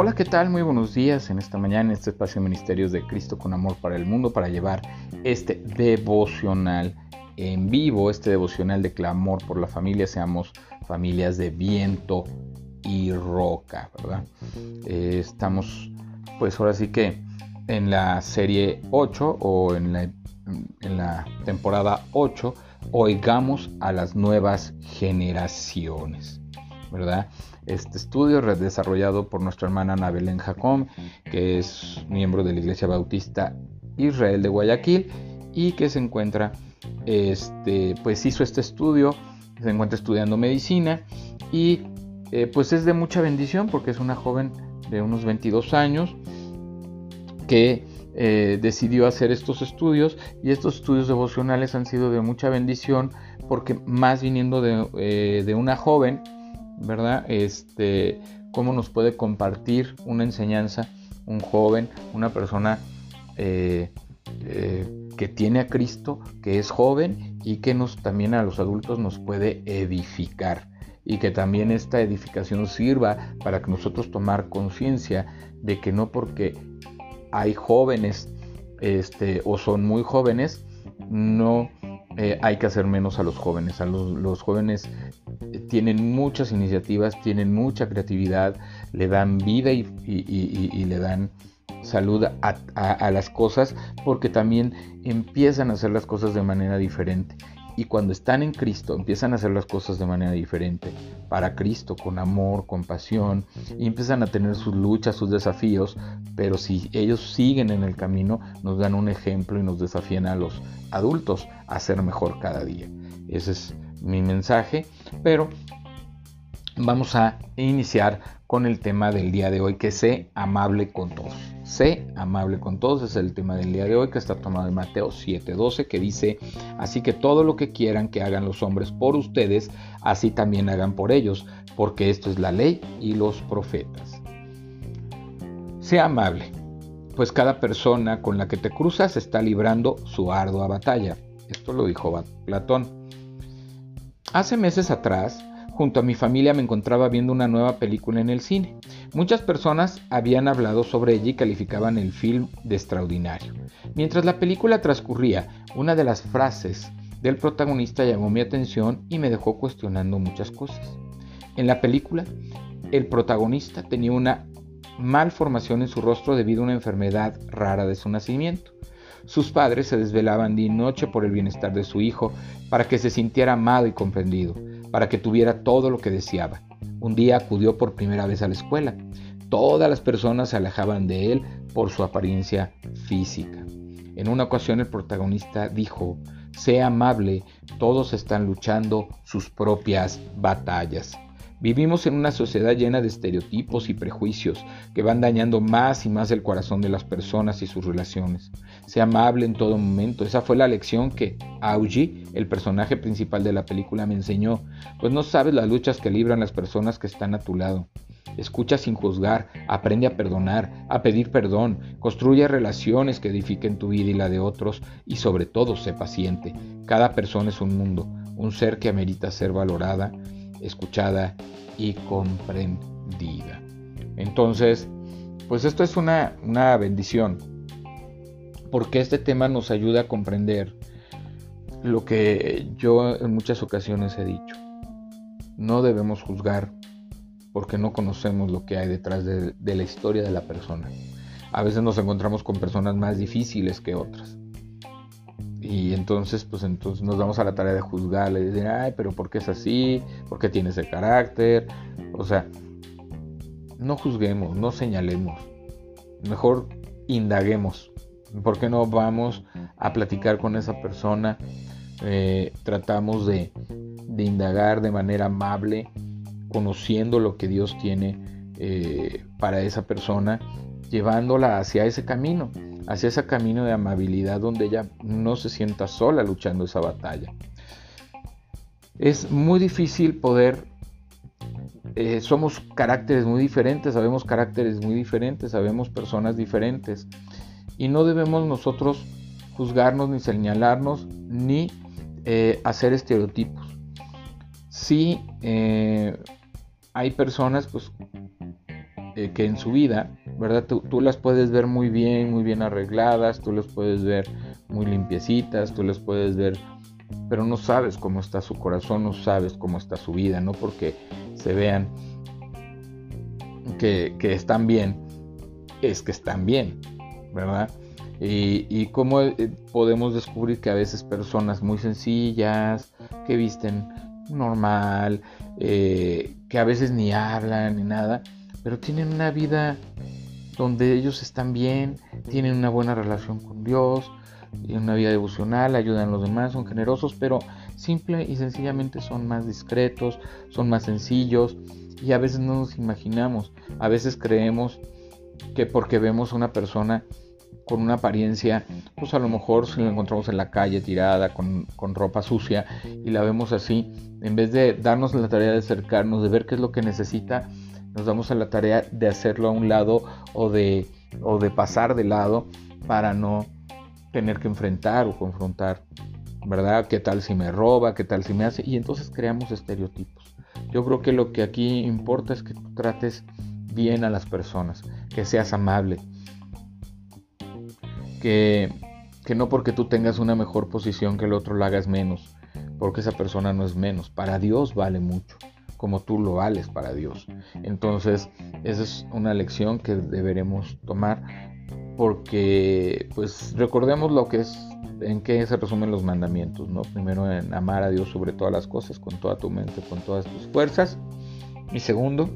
Hola, ¿qué tal? Muy buenos días en esta mañana en este espacio de Ministerios de Cristo con Amor para el Mundo para llevar este devocional en vivo, este devocional de clamor por la familia, seamos familias de viento y roca, ¿verdad? Eh, estamos pues ahora sí que en la serie 8 o en la, en la temporada 8, oigamos a las nuevas generaciones, ¿verdad? Este estudio desarrollado por nuestra hermana Ana Belén Jacom, que es miembro de la Iglesia Bautista Israel de Guayaquil y que se encuentra, este, pues hizo este estudio, se encuentra estudiando medicina y eh, pues es de mucha bendición porque es una joven de unos 22 años que eh, decidió hacer estos estudios y estos estudios devocionales han sido de mucha bendición porque más viniendo de, eh, de una joven ¿verdad? Este, cómo nos puede compartir una enseñanza un joven, una persona eh, eh, que tiene a Cristo, que es joven y que nos también a los adultos nos puede edificar y que también esta edificación sirva para que nosotros tomar conciencia de que no porque hay jóvenes este, o son muy jóvenes, no eh, hay que hacer menos a los jóvenes. A los jóvenes tienen muchas iniciativas, tienen mucha creatividad, le dan vida y, le dan salud a, las cosas porque también empiezan a hacer las cosas de manera diferente. Y cuando están en Cristo, empiezan a hacer las cosas de manera diferente, para Cristo, con amor, con pasión, y empiezan a tener sus luchas, sus desafíos, pero si ellos siguen en el camino, nos dan un ejemplo y nos desafían a los adultos a ser mejor cada día. Ese es mi mensaje, pero vamos a iniciar con el tema del día de hoy, que sé amable con todos. Sé amable con todos es el tema del día de hoy que está tomado en Mateo 7:12, que dice, así que todo lo que quieran que hagan los hombres por ustedes, así también hagan por ellos, porque esto es la ley y los profetas. Sé amable, pues cada persona con la que te cruzas está librando su ardua batalla. Esto lo dijo Platón. Hace meses atrás, junto a mi familia me encontraba viendo una nueva película en el cine. Muchas personas habían hablado sobre ella y calificaban el film de extraordinario. Mientras la película transcurría, una de las frases del protagonista llamó mi atención y me dejó cuestionando muchas cosas. En la película, el protagonista tenía una malformación en su rostro debido a una enfermedad rara de su nacimiento. Sus padres se desvelaban día y noche por el bienestar de su hijo, para que se sintiera amado y comprendido, para que tuviera todo lo que deseaba. Un día acudió por primera vez a la escuela. Todas las personas se alejaban de él por su apariencia física. En una ocasión el protagonista dijo, Sea amable, todos están luchando sus propias batallas. Vivimos en una sociedad llena de estereotipos y prejuicios que van dañando más y más el corazón de las personas y sus relaciones. Sea amable en todo momento. Esa fue la lección que Augie, el personaje principal de la película, me enseñó, pues no sabes las luchas que libran las personas que están a tu lado. Escucha sin juzgar, aprende a perdonar, a pedir perdón, construye relaciones que edifiquen tu vida y la de otros y sobre todo sé paciente. Cada persona es un mundo, un ser que amerita ser valorada escuchada y comprendida. Entonces, pues esto es una, una bendición, porque este tema nos ayuda a comprender lo que yo en muchas ocasiones he dicho. No debemos juzgar porque no conocemos lo que hay detrás de, de, la historia de la persona. A veces nos encontramos con personas más difíciles que otras. Y entonces, pues entonces nos damos a la tarea de juzgarle, y decir, ay, pero ¿por qué es así? ¿Por qué tiene ese carácter? O sea, no juzguemos, no señalemos. Mejor indaguemos. ¿Por qué no vamos a platicar con esa persona? Eh, tratamos de, de, indagar de manera amable, conociendo lo que Dios tiene eh, para esa persona, llevándola hacia ese camino hacia ese camino de amabilidad donde ella no se sienta sola luchando esa batalla. Es muy difícil poder, eh, somos caracteres muy diferentes, sabemos caracteres muy diferentes, sabemos personas diferentes y no debemos nosotros juzgarnos ni señalarnos ni eh, hacer estereotipos. Si eh, hay personas pues que en su vida, ¿verdad? Tú, tú, las puedes ver muy bien, muy bien arregladas, tú las puedes ver muy limpiecitas, tú las puedes ver, pero no sabes cómo está su corazón, no sabes cómo está su vida, no porque se vean que, que están bien, es que están bien, ¿verdad? Y, y cómo eh, podemos descubrir que a veces personas muy sencillas, que visten normal, eh, que a veces ni hablan ni nada, pero tienen una vida donde ellos están bien, tienen una buena relación con Dios, una vida devocional, ayudan a los demás, son generosos, pero simple y sencillamente son más discretos, son más sencillos y a veces no nos imaginamos, a veces creemos que porque vemos a una persona con una apariencia, pues a lo mejor si la encontramos en la calle tirada, con, ropa sucia, y la vemos así, en vez de darnos la tarea de acercarnos, de ver qué es lo que necesita, nos damos a la tarea de hacerlo a un lado o de, o de pasar de lado para no tener que enfrentar o confrontar, ¿verdad? ¿Qué tal si me roba? ¿Qué tal si me hace? Y entonces creamos estereotipos. Yo creo que lo que aquí importa es que tú trates bien a las personas, que seas amable, que, que no porque tú tengas una mejor posición que el otro lo hagas menos, porque esa persona no es menos. Para Dios vale mucho, como tú lo vales para Dios. Entonces, esa es una lección que deberemos tomar, porque pues recordemos lo que es en qué se resumen los mandamientos, ¿no? Primero en amar a Dios sobre todas las cosas, con toda tu mente, con todas tus fuerzas. Y segundo,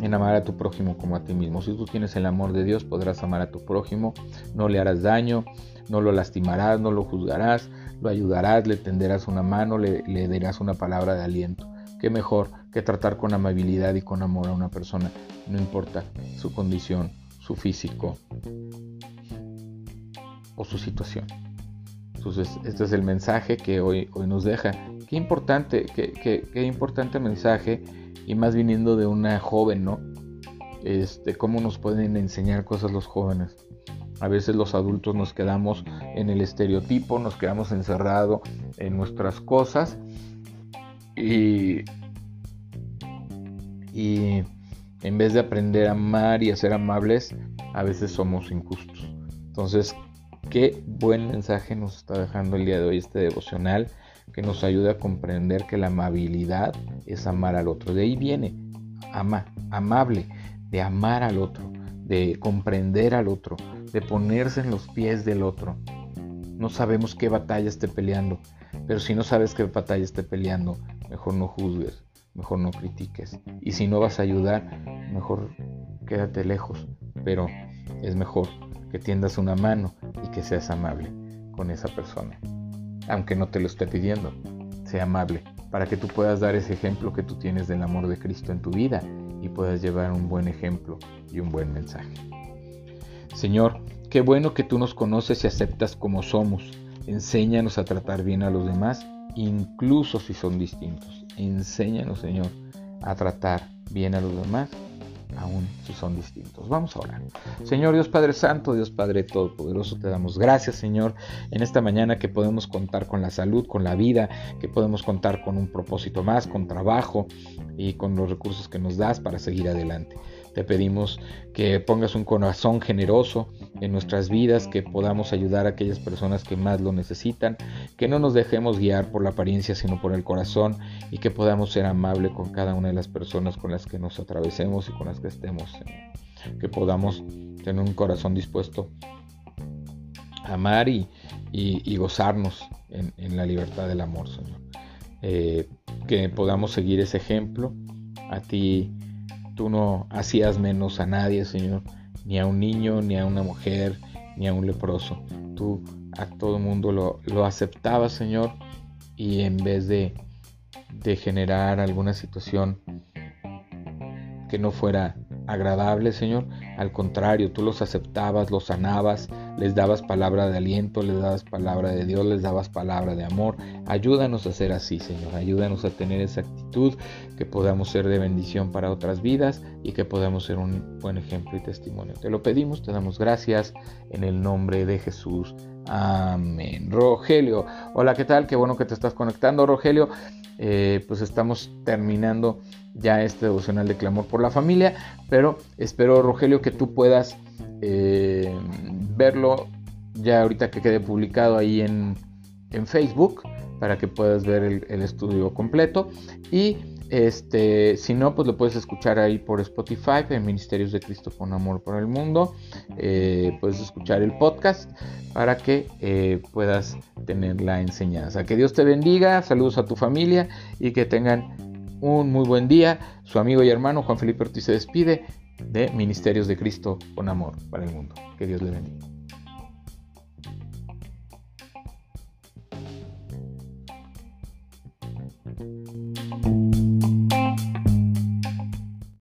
en amar a tu prójimo como a ti mismo. Si tú tienes el amor de Dios, podrás amar a tu prójimo, no le harás daño, no lo lastimarás, no lo juzgarás, lo ayudarás, le tenderás una mano, le, le darás una palabra de aliento. Qué mejor que tratar con amabilidad y con amor a una persona, no importa su condición, su físico o su situación. Entonces, este es el mensaje que hoy, hoy nos deja. Qué importante, qué, qué, qué importante mensaje y más viniendo de una joven, ¿no? Este, cómo nos pueden enseñar cosas los jóvenes. A veces los adultos nos quedamos en el estereotipo, nos quedamos encerrados en nuestras cosas y, y en vez de aprender a amar y a ser amables, a veces somos injustos. Entonces, qué buen mensaje nos está dejando el día de hoy este devocional que nos ayuda a comprender que la amabilidad es amar al otro. De ahí viene, ama, amable, de amar al otro, de comprender al otro, de ponerse en los pies del otro. No sabemos qué batalla esté peleando, pero si no sabes qué batalla esté peleando, mejor no juzgues, mejor no critiques. Y si no vas a ayudar, mejor quédate lejos, pero es mejor que tiendas una mano y que seas amable con esa persona aunque no te lo esté pidiendo. Sea amable, para que tú puedas dar ese ejemplo que tú tienes del amor de Cristo en tu vida y puedas llevar un buen ejemplo y un buen mensaje. Señor, qué bueno que tú nos conoces y aceptas como somos. Enséñanos a tratar bien a los demás, incluso si son distintos. Enséñanos, Señor, a tratar bien a los demás, aun si son distintos. Vamos a orar. Señor Dios Padre Santo, Dios Padre Todopoderoso, te damos gracias, Señor, en esta mañana que podemos contar con la salud, con la vida, que podemos contar con un propósito más, con trabajo y con los recursos que nos das para seguir adelante. Te pedimos que pongas un corazón generoso en nuestras vidas, que podamos ayudar a aquellas personas que más lo necesitan, que no nos dejemos guiar por la apariencia, sino por el corazón y que podamos ser amables con cada una de las personas con las que nos atravesemos y con las que estemos. Que podamos tener un corazón dispuesto a amar y, gozarnos en, la libertad del amor, Señor. Eh, que podamos seguir ese ejemplo. A ti Tú no hacías menos a nadie, Señor, ni a un niño, ni a una mujer, ni a un leproso. Tú a todo el mundo lo, lo aceptabas, Señor, y en vez de, de generar alguna situación que no fuera agradable, Señor. Al contrario, tú los aceptabas, los sanabas, les dabas palabra de aliento, les dabas palabra de Dios, les dabas palabra de amor. Ayúdanos a ser así, Señor. Ayúdanos a tener esa actitud, que podamos ser de bendición para otras vidas y que podamos ser un buen ejemplo y testimonio. Te lo pedimos, te damos gracias en el nombre de Jesús. Amén. Rogelio, hola, ¿qué tal? Qué bueno que te estás conectando, Rogelio. Eh, pues estamos terminando ya este devocional de clamor por la familia, pero espero, Rogelio, que tú puedas eh, verlo ya ahorita que quede publicado ahí en, en Facebook para que puedas ver el, estudio completo y este, si no, pues lo puedes escuchar ahí por Spotify, en Ministerios de Cristo con Amor por el Mundo. Eh, puedes escuchar el podcast para que eh, puedas tener la enseñanza. Que Dios te bendiga, saludos a tu familia y que tengan un muy buen día. Su amigo y hermano Juan Felipe Ortiz se despide de Ministerios de Cristo con Amor para el Mundo. Que Dios le bendiga.